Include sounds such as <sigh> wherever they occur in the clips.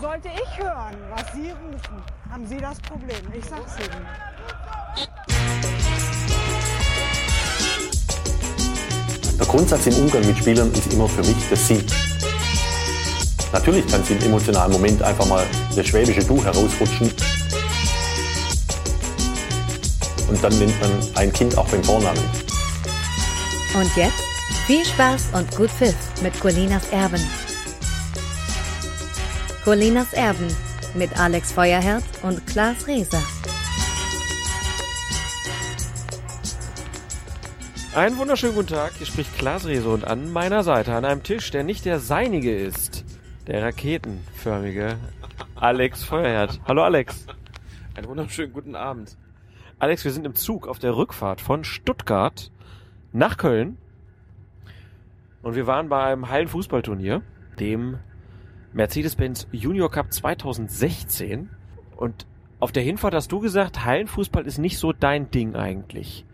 Sollte ich hören, was Sie rufen, haben Sie das Problem. Ich sag's Ihnen. Der Grundsatz im Umgang mit Spielern ist immer für mich das Sie. Natürlich kann es im emotionalen Moment einfach mal das schwäbische Du herausrutschen. Und dann nennt man ein Kind auch beim Vornamen. Und jetzt viel Spaß und gut Pfiff mit Colinas Erben. Colinas Erben mit Alex Feuerherz und Klaas Reser. Einen wunderschönen guten Tag, hier spricht Klaas Reser und an meiner Seite an einem Tisch, der nicht der seinige ist, der raketenförmige Alex Feuerherz. Hallo Alex. Einen wunderschönen guten Abend. Alex, wir sind im Zug auf der Rückfahrt von Stuttgart nach Köln und wir waren bei einem Hallenfußballturnier, dem Mercedes-Benz Junior Cup 2016 und auf der Hinfahrt hast du gesagt, Hallenfußball ist nicht so dein Ding eigentlich.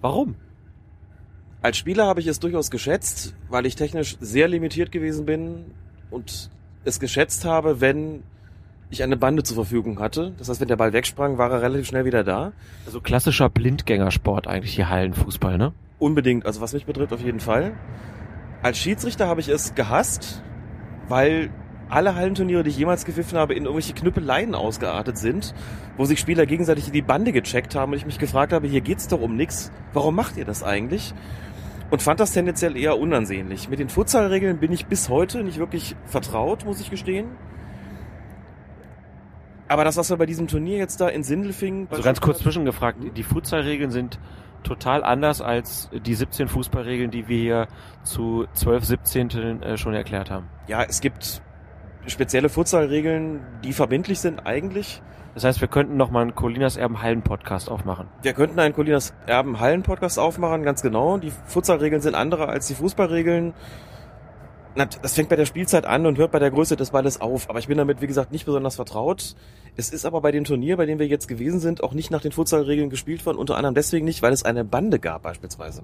Warum? Als Spieler habe ich es durchaus geschätzt, weil ich technisch sehr limitiert gewesen bin und es geschätzt habe, wenn ich eine Bande zur Verfügung hatte. Das heißt, wenn der Ball wegsprang, war er relativ schnell wieder da. Also klassischer Blindgängersport eigentlich hier Hallenfußball, ne? Unbedingt, also was mich betrifft, auf jeden Fall. Als Schiedsrichter habe ich es gehasst, weil alle Hallenturniere, die ich jemals gepfiffen habe, in irgendwelche Knüppeleien ausgeartet sind, wo sich Spieler gegenseitig die Bande gecheckt haben und ich mich gefragt habe, hier geht's doch um nix. Warum macht ihr das eigentlich? Und fand das tendenziell eher unansehnlich. Mit den Futsalregeln bin ich bis heute nicht wirklich vertraut, muss ich gestehen. Aber das, was wir bei diesem Turnier jetzt da in Sindelfingen... Also ganz kurz zwischengefragt, die Futsalregeln sind total anders als die 17 Fußballregeln, die wir hier zu 12, 17 äh, schon erklärt haben. Ja, es gibt spezielle Futsalregeln, die verbindlich sind eigentlich. Das heißt, wir könnten noch mal einen Colinas Erben Hallen Podcast aufmachen. Wir könnten einen Colinas Erben Hallen Podcast aufmachen, ganz genau. Die Futsalregeln sind andere als die Fußballregeln. Das fängt bei der Spielzeit an und hört bei der Größe des Balles auf. Aber ich bin damit, wie gesagt, nicht besonders vertraut. Es ist aber bei dem Turnier, bei dem wir jetzt gewesen sind, auch nicht nach den Futsalregeln gespielt worden. Unter anderem deswegen nicht, weil es eine Bande gab beispielsweise.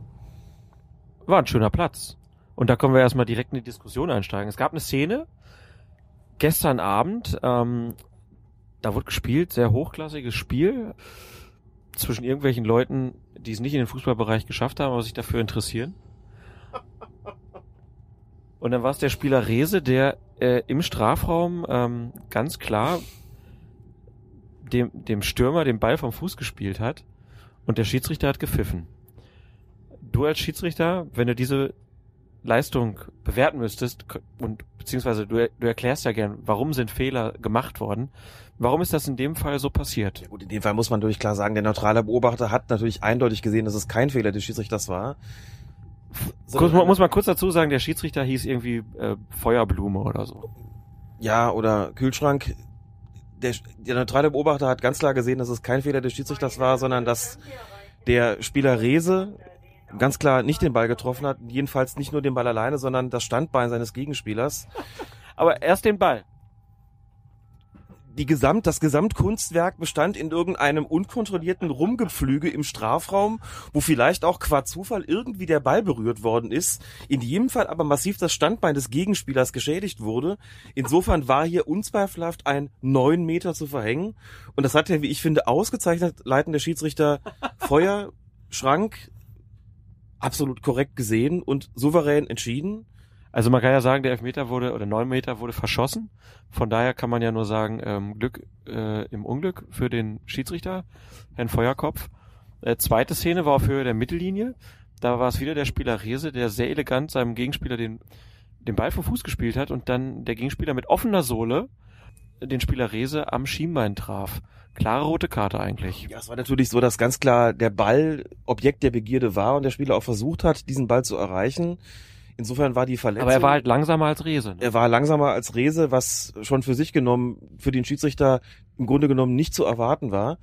War ein schöner Platz. Und da können wir erstmal direkt in die Diskussion einsteigen. Es gab eine Szene gestern Abend, ähm, da wurde gespielt, sehr hochklassiges Spiel zwischen irgendwelchen Leuten, die es nicht in den Fußballbereich geschafft haben, aber sich dafür interessieren. Und dann war es der Spieler Rese, der äh, im Strafraum ähm, ganz klar dem, dem Stürmer den Ball vom Fuß gespielt hat und der Schiedsrichter hat gepfiffen. Du als Schiedsrichter, wenn du diese Leistung bewerten müsstest und beziehungsweise du, du erklärst ja gern, warum sind Fehler gemacht worden, warum ist das in dem Fall so passiert? Ja gut, in dem Fall muss man natürlich klar sagen, der neutrale Beobachter hat natürlich eindeutig gesehen, dass es kein Fehler des Schiedsrichters war. Kurz, muss man kurz dazu sagen, der Schiedsrichter hieß irgendwie äh, Feuerblume oder so. Ja, oder Kühlschrank. Der, der neutrale Beobachter hat ganz klar gesehen, dass es kein Fehler des Schiedsrichters war, sondern dass der Spieler Rese ganz klar nicht den Ball getroffen hat. Jedenfalls nicht nur den Ball alleine, sondern das Standbein seines Gegenspielers. <laughs> Aber erst den Ball die Gesamt, das Gesamtkunstwerk bestand in irgendeinem unkontrollierten Rumgepflüge im Strafraum, wo vielleicht auch qua Zufall irgendwie der Ball berührt worden ist. In jedem Fall aber massiv das Standbein des Gegenspielers geschädigt wurde. Insofern war hier unzweifelhaft ein neun Meter zu verhängen. Und das hat der, wie ich finde, ausgezeichnet leitende Schiedsrichter Feuer, Schrank absolut korrekt gesehen und souverän entschieden. Also man kann ja sagen, der Elfmeter wurde oder neun Meter wurde verschossen. Von daher kann man ja nur sagen, ähm, Glück äh, im Unglück für den Schiedsrichter, Herrn Feuerkopf. Äh, zweite Szene war auf Höhe der Mittellinie. Da war es wieder der Spieler Rese, der sehr elegant seinem Gegenspieler den, den Ball vom Fuß gespielt hat und dann der Gegenspieler mit offener Sohle den Spieler Rese am Schienbein traf. Klare rote Karte eigentlich. Ja, es war natürlich so, dass ganz klar der Ball Objekt der Begierde war und der Spieler auch versucht hat, diesen Ball zu erreichen. Insofern war die Verletzung. Aber er war halt langsamer als Rese. Ne? Er war langsamer als Rese, was schon für sich genommen, für den Schiedsrichter im Grunde genommen nicht zu erwarten war.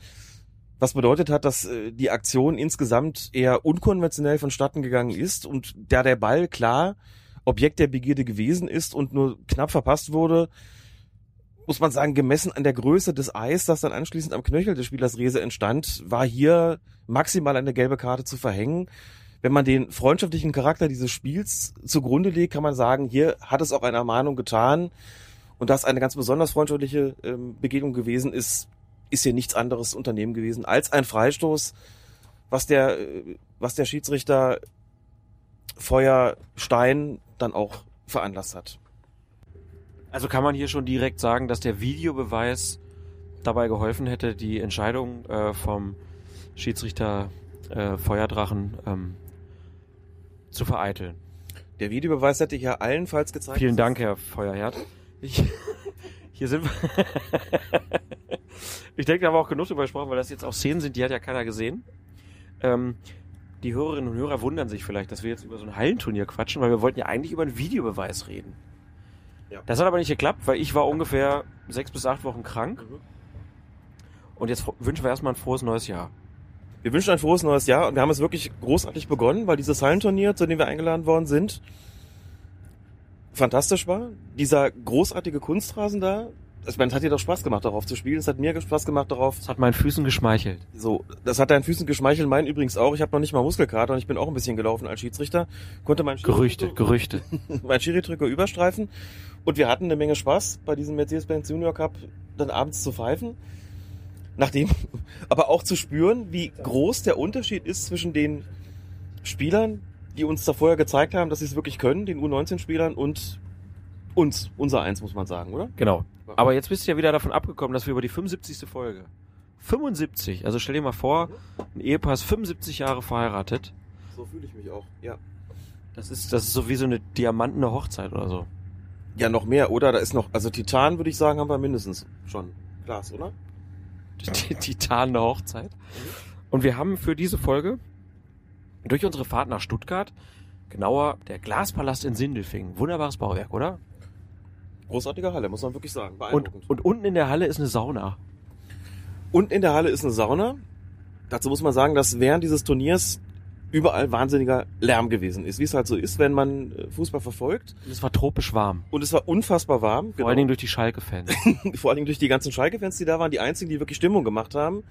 Was bedeutet hat, dass äh, die Aktion insgesamt eher unkonventionell vonstatten gegangen ist und da der Ball klar Objekt der Begierde gewesen ist und nur knapp verpasst wurde, muss man sagen, gemessen an der Größe des Eis, das dann anschließend am Knöchel des Spielers Rese entstand, war hier maximal eine gelbe Karte zu verhängen wenn man den freundschaftlichen Charakter dieses Spiels zugrunde legt, kann man sagen, hier hat es auch eine Ermahnung getan. Und das eine ganz besonders freundschaftliche ähm, Begegnung gewesen ist, ist hier nichts anderes Unternehmen gewesen als ein Freistoß, was der, äh, was der Schiedsrichter Feuerstein dann auch veranlasst hat. Also kann man hier schon direkt sagen, dass der Videobeweis dabei geholfen hätte, die Entscheidung äh, vom Schiedsrichter äh, Feuerdrachen ähm, zu vereiteln. Der Videobeweis hätte hier allenfalls gezeigt. Vielen Dank, Herr Feuerherd. Ich, <laughs> hier sind wir. <laughs> ich denke, da haben wir auch genug drüber gesprochen, weil das jetzt auch Szenen sind, die hat ja keiner gesehen. Ähm, die Hörerinnen und Hörer wundern sich vielleicht, dass wir jetzt über so ein Hallenturnier quatschen, weil wir wollten ja eigentlich über einen Videobeweis reden. Ja. Das hat aber nicht geklappt, weil ich war ungefähr sechs bis acht Wochen krank. Mhm. Und jetzt wünschen wir erstmal ein frohes neues Jahr. Wir wünschen ein frohes neues Jahr und wir haben es wirklich großartig begonnen, weil dieses Hallenturnier, zu dem wir eingeladen worden sind, fantastisch war. Dieser großartige Kunstrasen da, ich meine, es hat dir doch Spaß gemacht, darauf zu spielen. Es hat mir Spaß gemacht, darauf Es hat meinen Füßen geschmeichelt. So, das hat deinen Füßen geschmeichelt, meinen übrigens auch. Ich habe noch nicht mal Muskelkater und ich bin auch ein bisschen gelaufen als Schiedsrichter. Konnte mein Gerüchte, Gerüchte. <laughs> mein Schiri-Trikot überstreifen. Und wir hatten eine Menge Spaß bei diesem Mercedes-Benz Junior Cup dann abends zu pfeifen. Nachdem, <laughs> aber auch zu spüren, wie groß der Unterschied ist zwischen den Spielern, die uns da vorher gezeigt haben, dass sie es wirklich können, den U19-Spielern und uns, unser Eins, muss man sagen, oder? Genau. Aber jetzt bist du ja wieder davon abgekommen, dass wir über die 75. Folge. 75. Also stell dir mal vor, ein Ehepaar ist 75 Jahre verheiratet. So fühle ich mich auch, ja. Das ist, das ist so wie so eine diamantene Hochzeit oder so. Ja, noch mehr, oder? Da ist noch, also Titan, würde ich sagen, haben wir mindestens schon. Glas, oder? Die titanene Hochzeit. Und wir haben für diese Folge durch unsere Fahrt nach Stuttgart, genauer der Glaspalast in Sindelfingen. Wunderbares Bauwerk, oder? Großartige Halle, muss man wirklich sagen. Und, Beeindruckend. und unten in der Halle ist eine Sauna. Und in der Halle ist eine Sauna. Dazu muss man sagen, dass während dieses Turniers überall wahnsinniger Lärm gewesen ist, wie es halt so ist, wenn man äh, Fußball verfolgt. Und es war tropisch warm. Und es war unfassbar warm. genau. Vor allen Dingen durch die Schalke-Fans. <laughs> vor allen Dingen durch die ganzen Schalke-Fans, die da waren, die einzigen, die wirklich Stimmung gemacht haben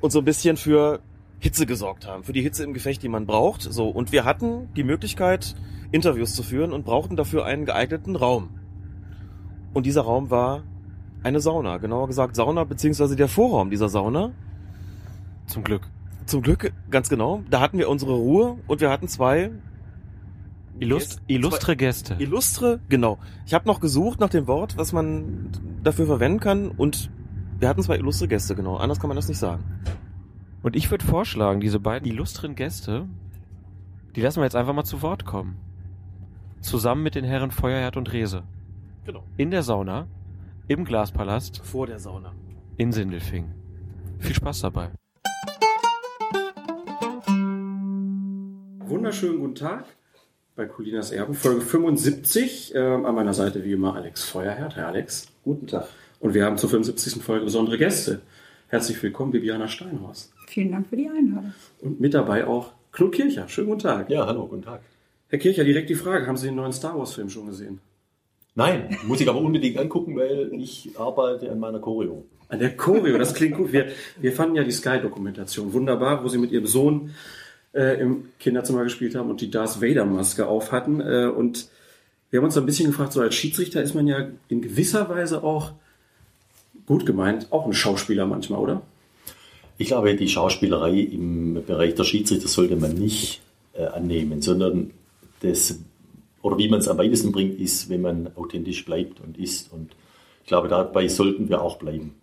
und so ein bisschen für Hitze gesorgt haben, für die Hitze im Gefecht, die man braucht. So und wir hatten die Möglichkeit, Interviews zu führen und brauchten dafür einen geeigneten Raum. Und dieser Raum war eine Sauna, genauer gesagt Sauna beziehungsweise der Vorraum dieser Sauna. Zum Glück. Zum Glück, ganz genau. Da hatten wir unsere Ruhe und wir hatten zwei Illust illustre Gäste. Illustre, genau. Ich habe noch gesucht nach dem Wort, was man dafür verwenden kann und wir hatten zwei illustre Gäste, genau. Anders kann man das nicht sagen. Und ich würde vorschlagen, diese beiden illustren Gäste, die lassen wir jetzt einfach mal zu Wort kommen. Zusammen mit den Herren Feuerherd und Rese. Genau. In der Sauna, im Glaspalast, Vor der Sauna. in Sindelfingen. Viel Spaß dabei. Wunderschönen guten Tag bei Colinas Erben, Folge 75. Ähm, an meiner Seite wie immer Alex Feuerherd. Herr Alex. Guten Tag. Und wir haben zur 75. Folge besondere Gäste. Herzlich willkommen, Bibiana Steinhaus. Vielen Dank für die Einladung. Und mit dabei auch Knut Kircher. Schönen guten Tag. Ja, hallo, guten Tag. Herr Kircher, direkt die Frage. Haben Sie den neuen Star Wars Film schon gesehen? Nein, muss ich aber unbedingt angucken, weil ich arbeite an meiner Choreo. An der Choreo, das klingt gut. Wir, wir fanden ja die Sky-Dokumentation wunderbar, wo Sie mit Ihrem Sohn äh, im Kinderzimmer gespielt haben und die Darth Vader-Maske auf hatten. Äh, und wir haben uns ein bisschen gefragt, so als Schiedsrichter ist man ja in gewisser Weise auch, gut gemeint, auch ein Schauspieler manchmal, oder? Ich glaube, die Schauspielerei im Bereich der Schiedsrichter sollte man nicht äh, annehmen, sondern das, oder wie man es am weitesten bringt, ist, wenn man authentisch bleibt und ist. Und ich glaube, dabei sollten wir auch bleiben.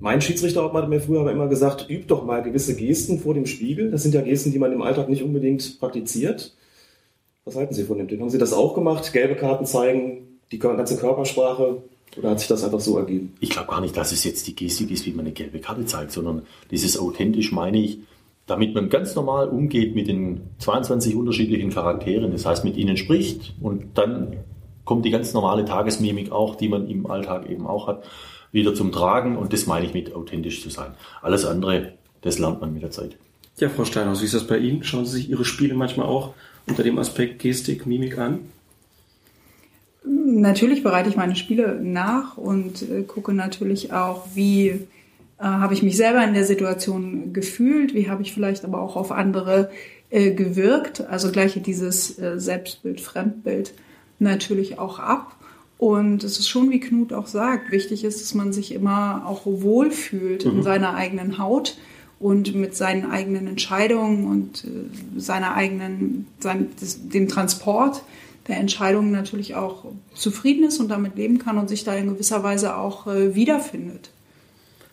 Mein Schiedsrichter hat mir früher aber immer gesagt, üb doch mal gewisse Gesten vor dem Spiegel. Das sind ja Gesten, die man im Alltag nicht unbedingt praktiziert. Was halten Sie von dem Ding? Haben Sie das auch gemacht? Gelbe Karten zeigen, die ganze Körpersprache? Oder hat sich das einfach so ergeben? Ich glaube gar nicht, dass es jetzt die Gestik ist, wie man eine gelbe Karte zeigt, sondern dieses authentisch meine ich, damit man ganz normal umgeht mit den 22 unterschiedlichen Charakteren, das heißt mit ihnen spricht und dann kommt die ganz normale Tagesmimik auch, die man im Alltag eben auch hat, wieder zum Tragen und das meine ich mit authentisch zu sein. Alles andere, das lernt man mit der Zeit. Ja, Frau Steinhaus, wie ist das bei Ihnen? Schauen Sie sich Ihre Spiele manchmal auch unter dem Aspekt Gestik, Mimik an? Natürlich bereite ich meine Spiele nach und äh, gucke natürlich auch, wie äh, habe ich mich selber in der Situation gefühlt, wie habe ich vielleicht aber auch auf andere äh, gewirkt. Also gleiche dieses äh, Selbstbild, Fremdbild natürlich auch ab. Und es ist schon, wie Knut auch sagt, wichtig ist, dass man sich immer auch wohlfühlt in seiner eigenen Haut und mit seinen eigenen Entscheidungen und äh, seiner eigenen, sein, des, dem Transport der Entscheidungen natürlich auch zufrieden ist und damit leben kann und sich da in gewisser Weise auch äh, wiederfindet.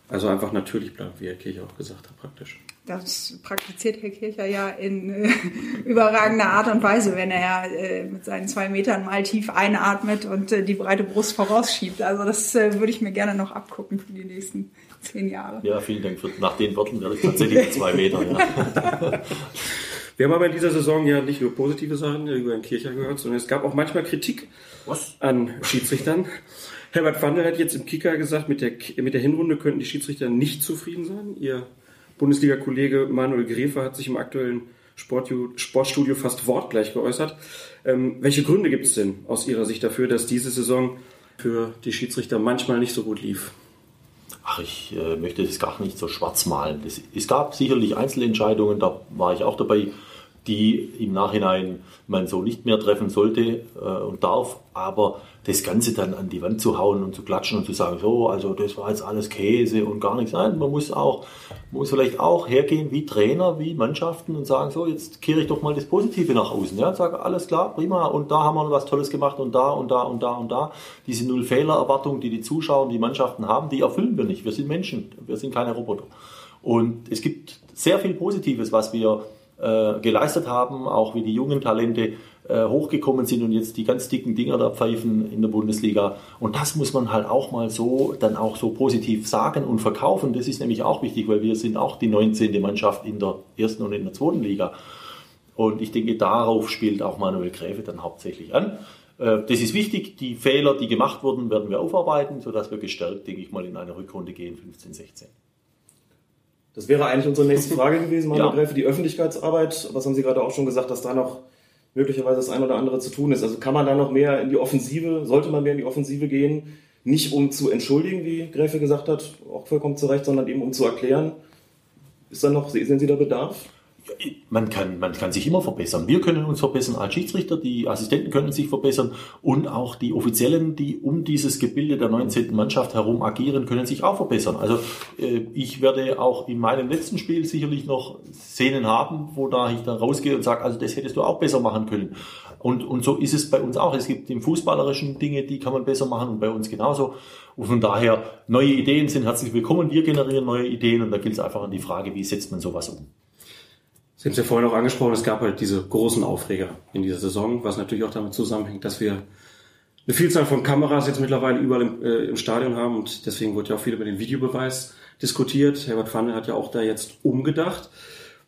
Also einfach natürlich bleiben, wie Herr Kircher auch gesagt hat, praktisch. Das praktiziert Herr Kircher ja in äh, <laughs> überragender Art und Weise, wenn er äh, mit seinen zwei Metern mal tief einatmet und äh, die breite Brust vorausschiebt. Also das äh, würde ich mir gerne noch abgucken für die nächsten zehn Jahre. Ja, vielen Dank. Für, nach den Worten werde ich tatsächlich zwei Meter. Ja. <laughs> Wir haben aber in dieser Saison ja nicht nur positive Sachen über den Kircher gehört, sondern es gab auch manchmal Kritik Was? an Schiedsrichtern. Herbert Wandel hat jetzt im Kicker gesagt, mit der, mit der Hinrunde könnten die Schiedsrichter nicht zufrieden sein. Ihr Bundesliga-Kollege Manuel Gräfer hat sich im aktuellen Sportstudio fast wortgleich geäußert. Ähm, welche Gründe gibt es denn aus Ihrer Sicht dafür, dass diese Saison für die Schiedsrichter manchmal nicht so gut lief? Ach, ich äh, möchte das gar nicht so schwarz malen. Das, es gab sicherlich Einzelentscheidungen, da war ich auch dabei, die im Nachhinein man so nicht mehr treffen sollte äh, und darf. Aber das Ganze dann an die Wand zu hauen und zu klatschen und zu sagen, so, also das war jetzt alles Käse und gar nichts. Nein, man muss auch, man muss vielleicht auch hergehen wie Trainer, wie Mannschaften und sagen, so, jetzt kehre ich doch mal das Positive nach außen. Ja, sage, alles klar, prima, und da haben wir was Tolles gemacht und da und da und da und da. Diese Null-Fehler-Erwartung, die die Zuschauer und die Mannschaften haben, die erfüllen wir nicht. Wir sind Menschen, wir sind keine Roboter. Und es gibt sehr viel Positives, was wir äh, geleistet haben, auch wie die jungen Talente äh, hochgekommen sind und jetzt die ganz dicken Dinger da pfeifen in der Bundesliga. Und das muss man halt auch mal so, dann auch so positiv sagen und verkaufen. Das ist nämlich auch wichtig, weil wir sind auch die 19. Mannschaft in der ersten und in der zweiten Liga. Und ich denke, darauf spielt auch Manuel Gräfe dann hauptsächlich an. Äh, Das ist wichtig. Die Fehler, die gemacht wurden, werden wir aufarbeiten, sodass wir gestärkt, denke ich mal, in eine Rückrunde gehen, 15, 16. Das wäre eigentlich unsere nächste <laughs> Frage gewesen, Manuel Ja. Gräfe, die Öffentlichkeitsarbeit. Was haben Sie gerade auch schon gesagt, dass da noch möglicherweise das ein oder andere zu tun ist? Also kann man da noch mehr in die Offensive, sollte man mehr in die Offensive gehen? Nicht um zu entschuldigen, wie Gräfe gesagt hat, auch vollkommen zu Recht, sondern eben um zu erklären. Ist da noch, sehen Sie da Bedarf? Man kann, man kann sich immer verbessern. Wir können uns verbessern als Schiedsrichter, die Assistenten können sich verbessern und auch die Offiziellen, die um dieses Gebilde der 19. Mannschaft herum agieren, können sich auch verbessern. Also äh, ich werde auch in meinem letzten Spiel sicherlich noch Szenen haben, wo da ich dann rausgehe und sage, also das hättest du auch besser machen können. Und, und so ist es bei uns auch. Es gibt im Fußballerischen Dinge, die kann man besser machen und bei uns genauso. Und von daher, neue Ideen sind herzlich willkommen. Wir generieren neue Ideen und da gilt es einfach an die Frage, wie setzt man sowas um. Sie haben es ja vorhin auch angesprochen, es gab halt diese großen Aufreger in dieser Saison, was natürlich auch damit zusammenhängt, dass wir eine Vielzahl von Kameras jetzt mittlerweile überall im, äh, im Stadion haben und deswegen wurde ja auch viel über den Videobeweis diskutiert. Herbert Pfanne hat ja auch da jetzt umgedacht.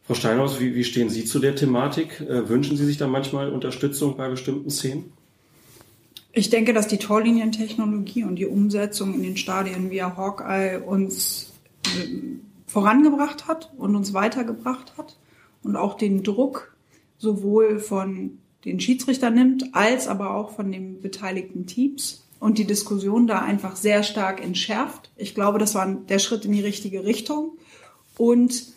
Frau Steinhaus, wie, wie stehen Sie zu der Thematik? Äh, wünschen Sie sich da manchmal Unterstützung bei bestimmten Szenen? Ich denke, dass die Torlinientechnologie und die Umsetzung in den Stadien via Hawkeye uns ähm, vorangebracht hat und uns weitergebracht hat und auch den Druck sowohl von den Schiedsrichtern nimmt, als aber auch von den beteiligten Teams und die Diskussion da einfach sehr stark entschärft. Ich glaube, das war der Schritt in die richtige Richtung. Und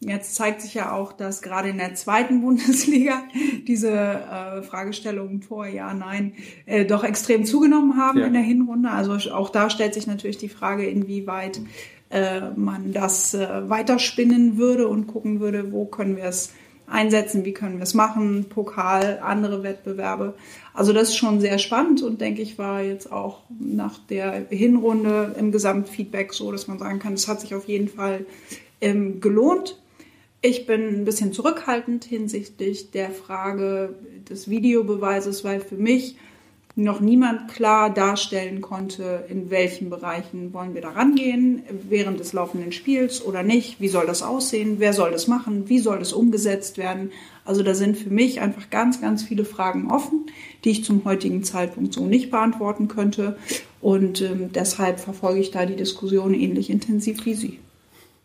jetzt zeigt sich ja auch, dass gerade in der zweiten <laughs> Bundesliga diese äh, Fragestellungen Tor, ja, nein, äh, doch extrem zugenommen haben Ja. in der Hinrunde. Also auch da stellt sich natürlich die Frage, inwieweit äh, man das äh, weiterspinnen würde und gucken würde, wo können wir es einsetzen, wie können wir es machen, Pokal, andere Wettbewerbe. Also das ist schon sehr spannend und denke ich war jetzt auch nach der Hinrunde im Gesamtfeedback so, dass man sagen kann, es hat sich auf jeden Fall ähm, gelohnt. Ich bin ein bisschen zurückhaltend hinsichtlich der Frage des Videobeweises, weil für mich noch niemand klar darstellen konnte, in welchen Bereichen wollen wir da rangehen, während des laufenden Spiels oder nicht, wie soll das aussehen, wer soll das machen, wie soll das umgesetzt werden. Also da sind für mich einfach ganz, ganz viele Fragen offen, die ich zum heutigen Zeitpunkt so nicht beantworten könnte. Und ähm, deshalb verfolge ich da die Diskussion ähnlich intensiv wie Sie.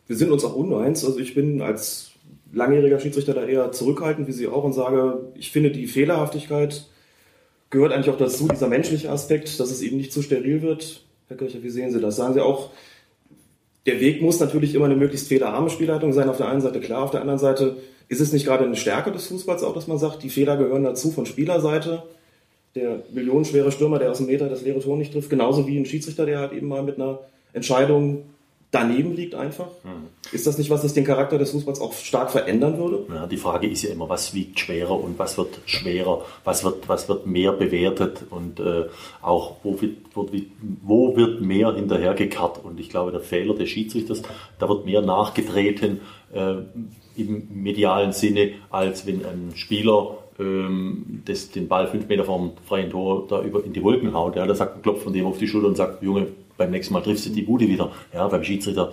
Wir sind uns auch uneins. Also ich bin als langjähriger Schiedsrichter da eher zurückhaltend, wie Sie auch, und sage, ich finde die Fehlerhaftigkeit gehört eigentlich auch dazu, dieser menschliche Aspekt, dass es eben nicht zu steril wird. Herr Kircher, wie sehen Sie das? Sagen Sie auch, der Weg muss natürlich immer eine möglichst fehlerarme Spielleitung sein. Auf der einen Seite klar, auf der anderen Seite ist es nicht gerade eine Stärke des Fußballs auch, dass man sagt, die Fehler gehören dazu von Spielerseite. der millionenschwere Stürmer, der aus dem Meter das leere Tor nicht trifft, genauso wie ein Schiedsrichter, der halt eben mal mit einer Entscheidung daneben liegt einfach. Mhm. Ist das nicht was, das den Charakter des Fußballs auch stark verändern würde? Ja, die Frage ist ja immer, was wiegt schwerer und was wird schwerer, was wird, was wird mehr bewertet und äh, auch wo wird, wo, wo wird mehr hinterhergekarrt. Und ich glaube, der Fehler des Schiedsrichters, da wird mehr nachgetreten äh, im medialen Sinne, als wenn ein Spieler ähm, das, den Ball fünf Meter vom freien Tor da über in die Wolken haut. Ja, da sagt ein Klopf von dem auf die Schulter und sagt, Junge, beim nächsten Mal triffst du die Bude wieder. Ja, beim Schiedsrichter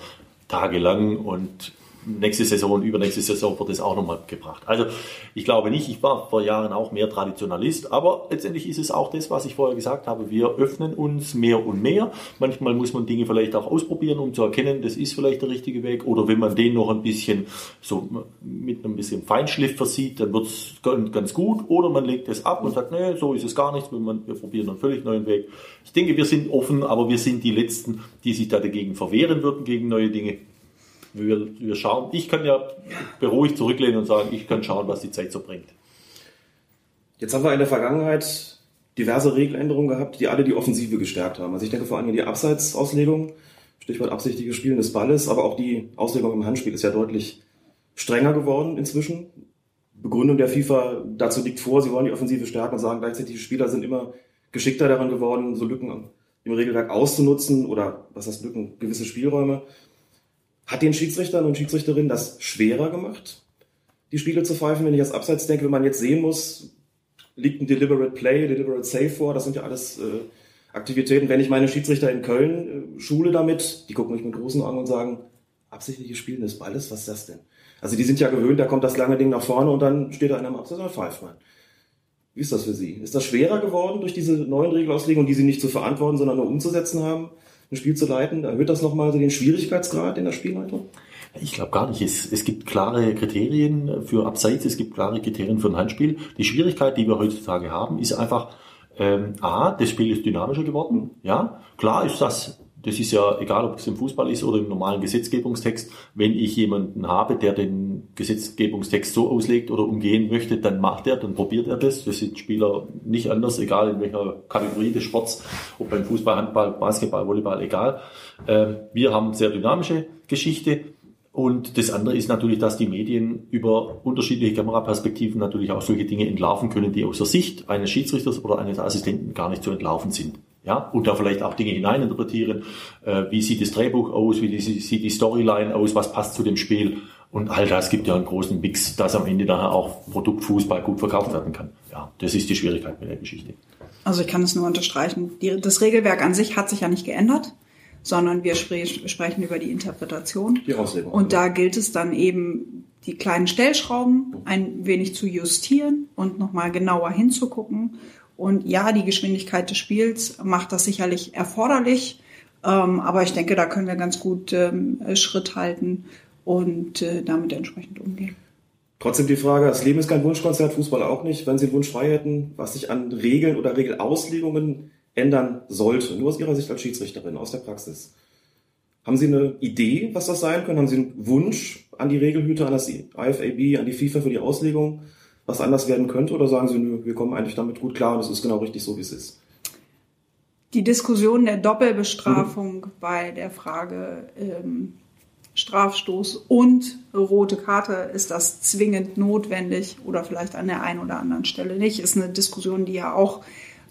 tagelang und nächste Saison übernächste Saison wird es auch nochmal gebracht. Also ich glaube nicht, ich war vor Jahren auch mehr Traditionalist, aber letztendlich ist es auch das, was ich vorher gesagt habe. Wir öffnen uns mehr und mehr. Manchmal muss man Dinge vielleicht auch ausprobieren, um zu erkennen, das ist vielleicht der richtige Weg. Oder wenn man den noch ein bisschen so mit einem bisschen Feinschliff versieht, dann wird es ganz gut. Oder man legt es ab und sagt, nee, so ist es gar nichts, wir probieren einen völlig neuen Weg. Ich denke, wir sind offen, aber wir sind die Letzten, die sich da dagegen verwehren würden, gegen neue Dinge wir, wir schauen, ich kann ja beruhigt zurücklehnen und sagen, ich kann schauen, was die Zeit so bringt. Jetzt haben wir in der Vergangenheit diverse Regeländerungen gehabt, die alle die Offensive gestärkt haben. Also ich denke vor allem die Abseitsauslegung, Stichwort absichtliches Spielen des Balles, aber auch die Auslegung im Handspiel ist ja deutlich strenger geworden inzwischen. Begründung der FIFA dazu liegt vor, sie wollen die Offensive stärken und sagen gleichzeitig, die Spieler sind immer geschickter daran geworden, so Lücken im Regelwerk auszunutzen oder was heißt Lücken, gewisse Spielräume. Hat den Schiedsrichtern und Schiedsrichterinnen das schwerer gemacht, die Spiele zu pfeifen? Wenn ich als Abseits denke, wenn man jetzt sehen muss, liegt ein Deliberate Play, Deliberate Save vor, das sind ja alles äh, Aktivitäten. Wenn ich meine Schiedsrichter in Köln äh, schule damit, die gucken mich mit großen Augen und sagen, absichtliches Spielen des Balles, was ist das denn? Also die sind ja gewöhnt, da kommt das lange Ding nach vorne und dann steht da einer am Abseits und pfeift man. Wie ist das für Sie? Ist das schwerer geworden durch diese neuen Regelauslegungen, die Sie nicht zu verantworten, sondern nur umzusetzen haben? Ein Spiel zu leiten? Erhöht das nochmal so den Schwierigkeitsgrad in der Spielleitung? Ich glaube gar nicht. Es, es gibt klare Kriterien für Abseits, es gibt klare Kriterien für ein Handspiel. Die Schwierigkeit, die wir heutzutage haben, ist einfach, ähm, A, das Spiel ist dynamischer geworden. Ja, klar ist das das ist ja egal, ob es im Fußball ist oder im normalen Gesetzgebungstext. Wenn ich jemanden habe, der den Gesetzgebungstext so auslegt oder umgehen möchte, dann macht er, dann probiert er das. Das sind Spieler nicht anders, egal in welcher Kategorie des Sports, ob beim Fußball, Handball, Basketball, Volleyball, egal. Ähm, wir haben sehr dynamische Geschichte. Und das andere ist natürlich, dass die Medien über unterschiedliche Kameraperspektiven natürlich auch solche Dinge entlarven können, die aus der Sicht eines Schiedsrichters oder eines Assistenten gar nicht zu entlarven sind. Ja, und da vielleicht auch Dinge hineininterpretieren. Äh, wie sieht das Drehbuch aus? Wie sieht die Storyline aus? Was passt zu dem Spiel? Und all das gibt ja einen großen Mix, dass am Ende daher auch Produktfußball gut verkauft werden kann. Ja, das ist die Schwierigkeit mit der Geschichte. Also ich kann es nur unterstreichen. Die, das Regelwerk an sich hat sich ja nicht geändert, sondern wir spre sprechen über die Interpretation. Die Auslegung. Und da gilt es dann eben, die kleinen Stellschrauben ein wenig zu justieren und nochmal genauer hinzugucken und ja, die Geschwindigkeit des Spiels macht das sicherlich erforderlich. Ähm, aber ich denke, da können wir ganz gut ähm, Schritt halten und äh, damit entsprechend umgehen. Trotzdem die Frage, das Leben ist kein Wunschkonzert, Fußball auch nicht. Wenn Sie einen Wunsch frei hätten, was sich an Regeln oder Regelauslegungen ändern sollte, nur aus Ihrer Sicht als Schiedsrichterin, aus der Praxis. Haben Sie eine Idee, was das sein könnte? Haben Sie einen Wunsch an die Regelhüter, an das IFAB, an die FIFA für die Auslegung? was anders werden könnte? Oder sagen Sie, wir kommen eigentlich damit gut klar und es ist genau richtig so, wie es ist? Die Diskussion der Doppelbestrafung mhm. bei der Frage ähm, Strafstoß und rote Karte, ist das zwingend notwendig oder vielleicht an der einen oder anderen Stelle nicht, ist eine Diskussion, die ja auch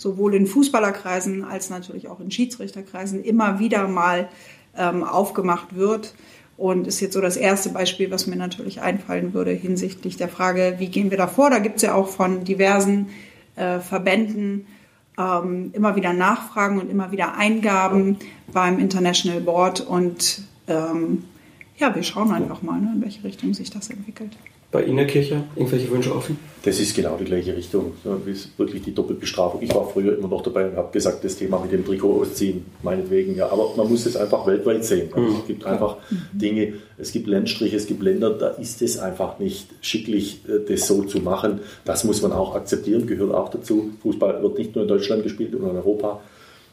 sowohl in Fußballerkreisen als natürlich auch in Schiedsrichterkreisen immer wieder mal ähm, aufgemacht wird. Und ist jetzt so das erste Beispiel, was mir natürlich einfallen würde hinsichtlich der Frage, wie gehen wir da vor? Da gibt es ja auch von diversen äh, Verbänden ähm, immer wieder Nachfragen und immer wieder Eingaben beim International Board. Und ähm, ja, wir schauen einfach mal, ne, in welche Richtung sich das entwickelt. Bei Ihnen, Herr Kircher, irgendwelche Wünsche offen? Das ist genau die gleiche Richtung. Das ist wirklich die Doppelbestrafung. Ich war früher immer noch dabei und habe gesagt, das Thema mit dem Trikot ausziehen, meinetwegen, ja. Aber man muss es einfach weltweit sehen. Also mhm. Es gibt einfach Dinge, es gibt Landstriche, es gibt Länder, da ist es einfach nicht schicklich, äh, das so zu machen. Das muss man auch akzeptieren, gehört auch dazu. Fußball wird nicht nur in Deutschland gespielt oder in Europa.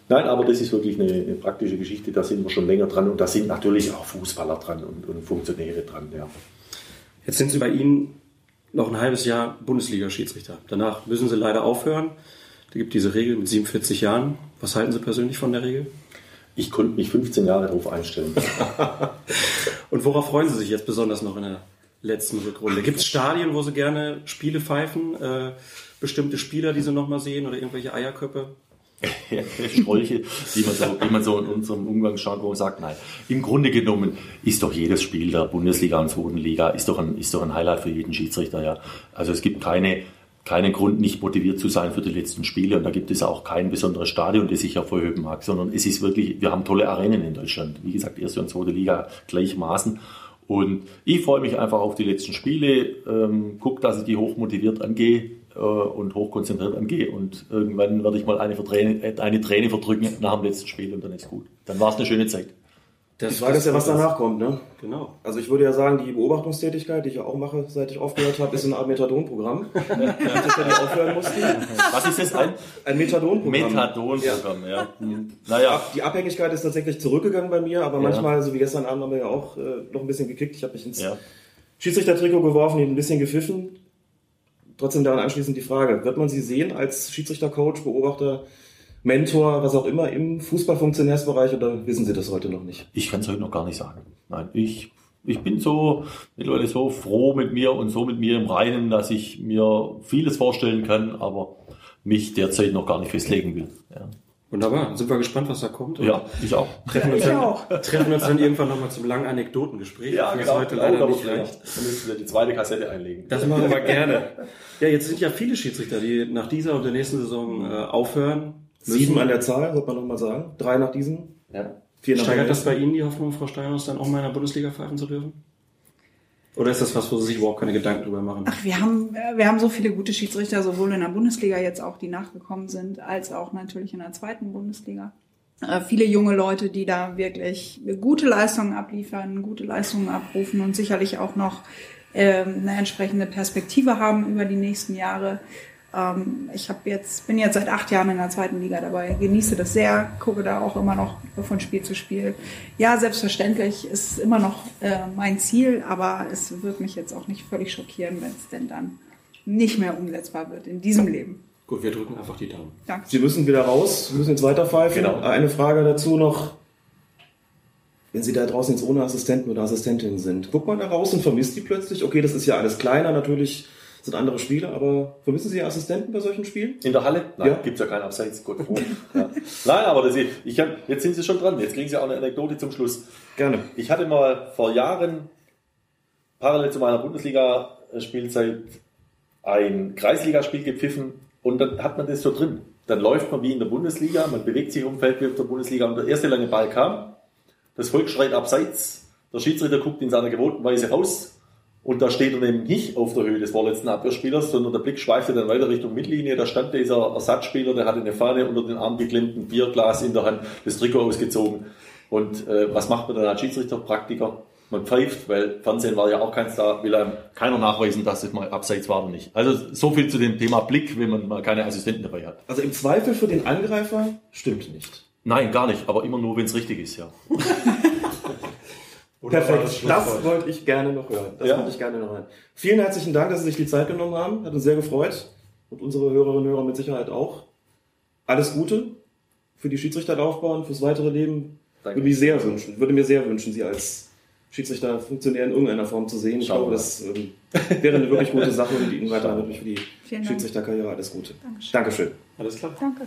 Nein, aber das ist wirklich eine, eine, praktische Geschichte, da sind wir schon länger dran und da sind natürlich auch Fußballer dran und, und Funktionäre dran. Ja. Jetzt sind Sie bei Ihnen noch ein halbes Jahr Bundesliga-Schiedsrichter. Danach müssen Sie leider aufhören. Es gibt diese Regel mit 47 Jahren. Was halten Sie persönlich von der Regel? Ich konnte mich 15 Jahre darauf einstellen. <laughs> Und worauf freuen Sie sich jetzt besonders noch in der letzten Rückrunde? Gibt es Stadien, wo Sie gerne Spiele pfeifen? Äh, bestimmte Spieler, die Sie noch mal sehen oder irgendwelche Eierköpfe? <laughs> Strolche, die man, so, die man so in unserem Umgangsjargon sagt. Nein, im Grunde genommen ist doch jedes Spiel der Bundesliga und zweiten Liga ist doch ein, ist doch ein Highlight für jeden Schiedsrichter. Ja. Also es gibt keine, keinen Grund, nicht motiviert zu sein für die letzten Spiele und da gibt es auch kein besonderes Stadion, das ich hervorheben mag, sondern es ist wirklich, wir haben tolle Arenen in Deutschland. Wie gesagt, erste und zweite Liga gleichmaßen. Und ich freue mich einfach auf die letzten Spiele, ähm, guck, dass ich die hoch motiviert angehe und hochkonzentriert angehe. Und irgendwann werde ich mal eine, Träne, äh, eine Träne verdrücken nach dem letzten Spiel und dann ist gut. Dann war es eine schöne Zeit. Die Frage ist ja, was danach kommt, ne? Genau. Also ich würde ja sagen, die Beobachtungstätigkeit, die ich ja auch mache, seit ich aufgehört habe, ist eine Art Methadon-Programm. <laughs> das ja die aufhören mussten. Was ist das? Ein, Ein Methadon-Programm. Methadon-Programm, ja. Hm. Naja, Die Abhängigkeit ist tatsächlich zurückgegangen bei mir, aber manchmal, so wie gestern Abend, haben wir ja auch äh, noch ein bisschen gekickt. Ich habe mich ins ja. Schiedsrichtertrikot geworfen, ihn ein bisschen gepfiffen. Trotzdem daran anschließend die Frage, wird man Sie sehen als Schiedsrichtercoach, Beobachter, Mentor, was auch immer im Fußballfunktionärsbereich oder wissen Sie das heute noch nicht? Ich kann es heute noch gar nicht sagen. Nein, ich, ich bin so mittlerweile so froh mit mir und so mit mir im Reinen, dass ich mir vieles vorstellen kann, aber mich derzeit noch gar nicht festlegen will. Ja, Wunderbar. Sind wir gespannt, was da kommt. Und ja ich auch. Treffen, uns Ich dann, auch. treffen uns dann irgendwann nochmal zum langen Anekdotengespräch. Das ist heute leider nicht leicht. Dann müssen wir die zweite Kassette einlegen. Das machen wir <laughs> gerne. Ja, jetzt sind ja viele Schiedsrichter, die nach dieser und der nächsten Saison äh, aufhören. Sieben an der Zahl, sollte man noch mal sagen. Drei nach diesem, ja. vier nach Steigert das bei Ihnen die Hoffnung, Frau Steinhaus, dann auch mal in der Bundesliga pfeifen zu dürfen? Oder ist das was, wo Sie sich überhaupt keine Gedanken drüber machen? Ach, wir haben, äh, wir haben so viele gute Schiedsrichter, sowohl in der Bundesliga jetzt auch, die nachgekommen sind, als auch natürlich in der zweiten Bundesliga. Äh, viele junge Leute, die da wirklich gute Leistungen abliefern, gute Leistungen abrufen und sicherlich auch noch ähm, eine entsprechende Perspektive haben über die nächsten Jahre. Ähm, ich habe jetzt, bin jetzt seit acht Jahren in der zweiten Liga dabei, genieße das sehr, gucke da auch immer noch von Spiel zu Spiel. Ja, selbstverständlich ist immer noch äh, mein Ziel, aber es wird mich jetzt auch nicht völlig schockieren, wenn es denn dann nicht mehr umsetzbar wird in diesem Leben. Gut, wir drücken einfach die Daumen. Danke. Sie müssen wieder raus, müssen jetzt weiterpfeifen. Genau. Eine Frage dazu noch. Wenn Sie da draußen jetzt ohne Assistenten oder Assistentin sind, guckt man da raus und vermisst die plötzlich? Okay, das ist ja alles kleiner, natürlich sind andere Spiele, aber vermissen Sie Assistenten bei solchen Spielen? In der Halle? Nein, Ja. gibt's ja keinen Abseits, Gott froh. ja. Nein, aber das, ich kann, jetzt sind Sie schon dran. Jetzt kriegen Sie auch eine Anekdote zum Schluss. Gerne. Ich hatte mal vor Jahren parallel zu meiner Bundesliga-Spielzeit ein Kreisligaspiel gepfiffen und dann hat man das so drin. Dann läuft man wie in der Bundesliga, man bewegt sich um Feld wie auf der Bundesliga und der erste lange Ball kam, das Volk schreit abseits, der Schiedsrichter guckt in seiner gewohnten Weise raus und da steht er nämlich nicht auf der Höhe des vorletzten Abwehrspielers, sondern der Blick schweifte dann weiter Richtung Mittellinie. Da stand dieser Ersatzspieler, der hatte eine Fahne unter den Arm geklemmt, ein Bierglas in der Hand, das Trikot ausgezogen. Und äh, was macht man dann als Schiedsrichter, Praktiker? Man pfeift, weil Fernsehen war ja auch keins da, will einem keiner nachweisen, dass es mal abseits war oder nicht. Also so viel zu dem Thema Blick, wenn man mal keine Assistenten dabei hat. Also im Zweifel für den Angreifer stimmt nicht. Nein, gar nicht, aber immer nur, wenn es richtig ist, ja. <laughs> Perfekt. Das wollte ich gerne noch hören. Das Ja. wollte ich gerne noch hören. Vielen herzlichen Dank, dass Sie sich die Zeit genommen haben. Hat uns sehr gefreut. Und unsere Hörerinnen und Hörer mit Sicherheit auch. Alles Gute für die Schiedsrichterlaufbahn, fürs weitere Leben. Danke. Würde mich sehr wünschen. Würde mir sehr wünschen, Sie als Schiedsrichter Funktionär in irgendeiner Form zu sehen. Ich glaube, wir das ähm, wäre eine wirklich gute Sache und Ihnen weiter natürlich für die. Schiedsrichterkarriere alles Gute. Dankeschön. Dankeschön. Alles klar. Danke.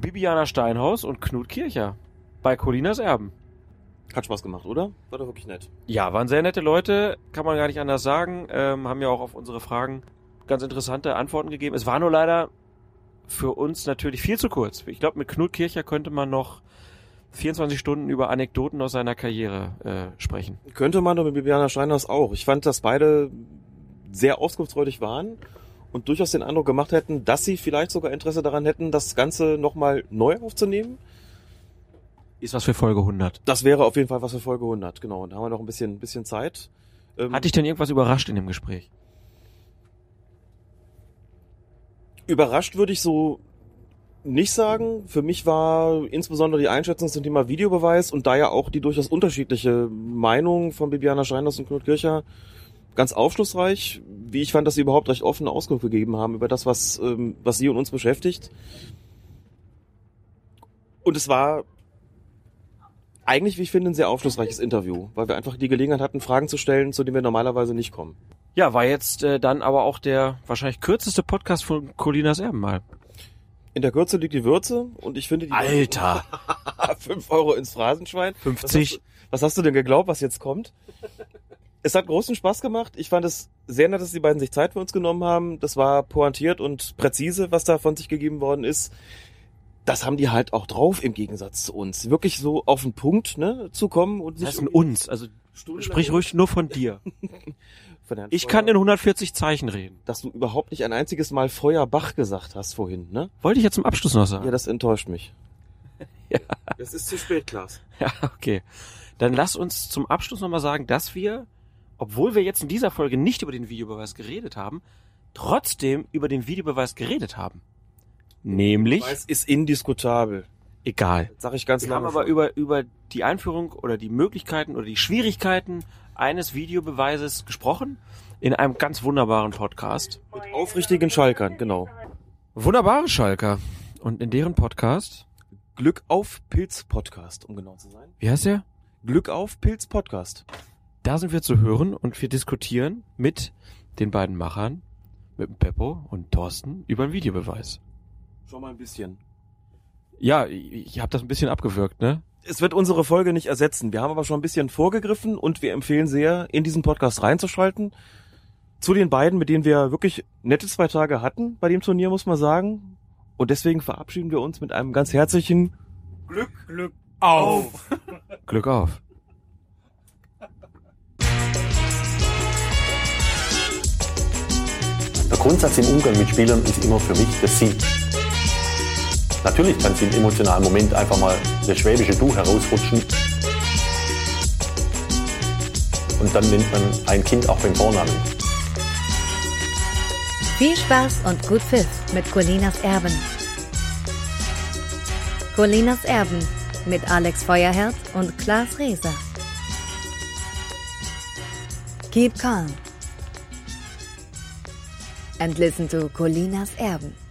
Bibiana Steinhaus und Knut Kircher bei Colinas Erben. Hat Spaß gemacht, oder? War doch wirklich nett. Ja, waren sehr nette Leute, kann man gar nicht anders sagen. Ähm, haben ja auch auf unsere Fragen ganz interessante Antworten gegeben. Es war nur leider für uns natürlich viel zu kurz. Ich glaube, mit Knut Kircher könnte man noch 24 Stunden über Anekdoten aus seiner Karriere äh, sprechen. Könnte man doch mit Bibiana Steinhaus auch. Ich fand, dass beide sehr auskunftsfreudig waren und durchaus den Eindruck gemacht hätten, dass sie vielleicht sogar Interesse daran hätten, das Ganze nochmal neu aufzunehmen. Ist was für Folge 100. Das wäre auf jeden Fall was für Folge 100, genau. Und da haben wir noch ein bisschen, bisschen Zeit. Ähm, Hat dich denn irgendwas überrascht in dem Gespräch? Überrascht würde ich so nicht sagen. Für mich war insbesondere die Einschätzung zum Thema Videobeweis und da ja auch die durchaus unterschiedliche Meinung von Bibiana Steinhaus und Knut Kircher ganz aufschlussreich, wie ich fand, dass sie überhaupt recht offene Auskunft gegeben haben über das, was, ähm, was sie und uns beschäftigt. Und es war eigentlich, wie ich finde, ein sehr aufschlussreiches Interview, weil wir einfach die Gelegenheit hatten, Fragen zu stellen, zu denen wir normalerweise nicht kommen. Ja, war jetzt äh, dann aber auch der wahrscheinlich kürzeste Podcast von Colinas Erben mal. In der Kürze liegt die Würze und ich finde die Alter! <laughs> fünf Euro ins Phrasenschwein. 50. Was hast, du, was hast du denn geglaubt, was jetzt kommt? Es hat großen Spaß gemacht. Ich fand es sehr nett, dass die beiden sich Zeit für uns genommen haben. Das war pointiert und präzise, was da von sich gegeben worden ist. Das haben die halt auch drauf im Gegensatz zu uns. Wirklich so auf den Punkt ne, zu kommen und Das sich heißt in uns, also sprich ruhig nur von dir. <laughs> von Herrn Ich Feuer- kann in 150 Zeichen reden. dass du überhaupt nicht ein einziges Mal Feuerbach gesagt hast vorhin, ne? Wollte ich jetzt zum Abschluss noch sagen. Ja, das enttäuscht mich. <laughs> Ja. Das ist zu spät, Klaas. <laughs> Ja, okay. Dann lass uns zum Abschluss nochmal sagen, dass wir, obwohl wir jetzt in dieser Folge nicht über den Videobeweis geredet haben, trotzdem über den Videobeweis geredet haben. Nämlich, Es ist indiskutabel. egal. Das sag ich ganz Wir haben lange aber schon. über, über die Einführung oder die Möglichkeiten oder die Schwierigkeiten eines Videobeweises gesprochen in einem ganz wunderbaren Podcast. Mit aufrichtigen Schalkern, genau. Wunderbare Schalker. Und in deren Podcast, Glück auf Pilz Podcast, um genau zu sein. wie heißt der? Glück auf Pilz Podcast. Da sind wir zu hören und wir diskutieren mit den beiden Machern, mit dem Peppo und Thorsten, über den Videobeweis. Schon mal ein bisschen. Ja, ich, habe das ein bisschen abgewürgt, ne? Es wird unsere Folge nicht ersetzen. Wir haben aber schon ein bisschen vorgegriffen und wir empfehlen sehr, in diesen Podcast reinzuschalten. Zu den beiden, mit denen wir wirklich nette zwei Tage hatten bei dem Turnier, muss man sagen. Und deswegen verabschieden wir uns mit einem ganz herzlichen Glück, Glück auf. <laughs> Glück auf. Der Grundsatz im Umgang mit Spielern ist immer für mich das Sie. Natürlich kann sie im emotionalen Moment einfach mal das schwäbische Du herausrutschen. Und dann nennt man ein Kind auch beim Vornamen. Viel Spaß und gut Pfiff mit Colinas Erben. Colinas Erben mit Alex Feuerherz und Klaas Reser. Keep calm and listen to Colinas Erben.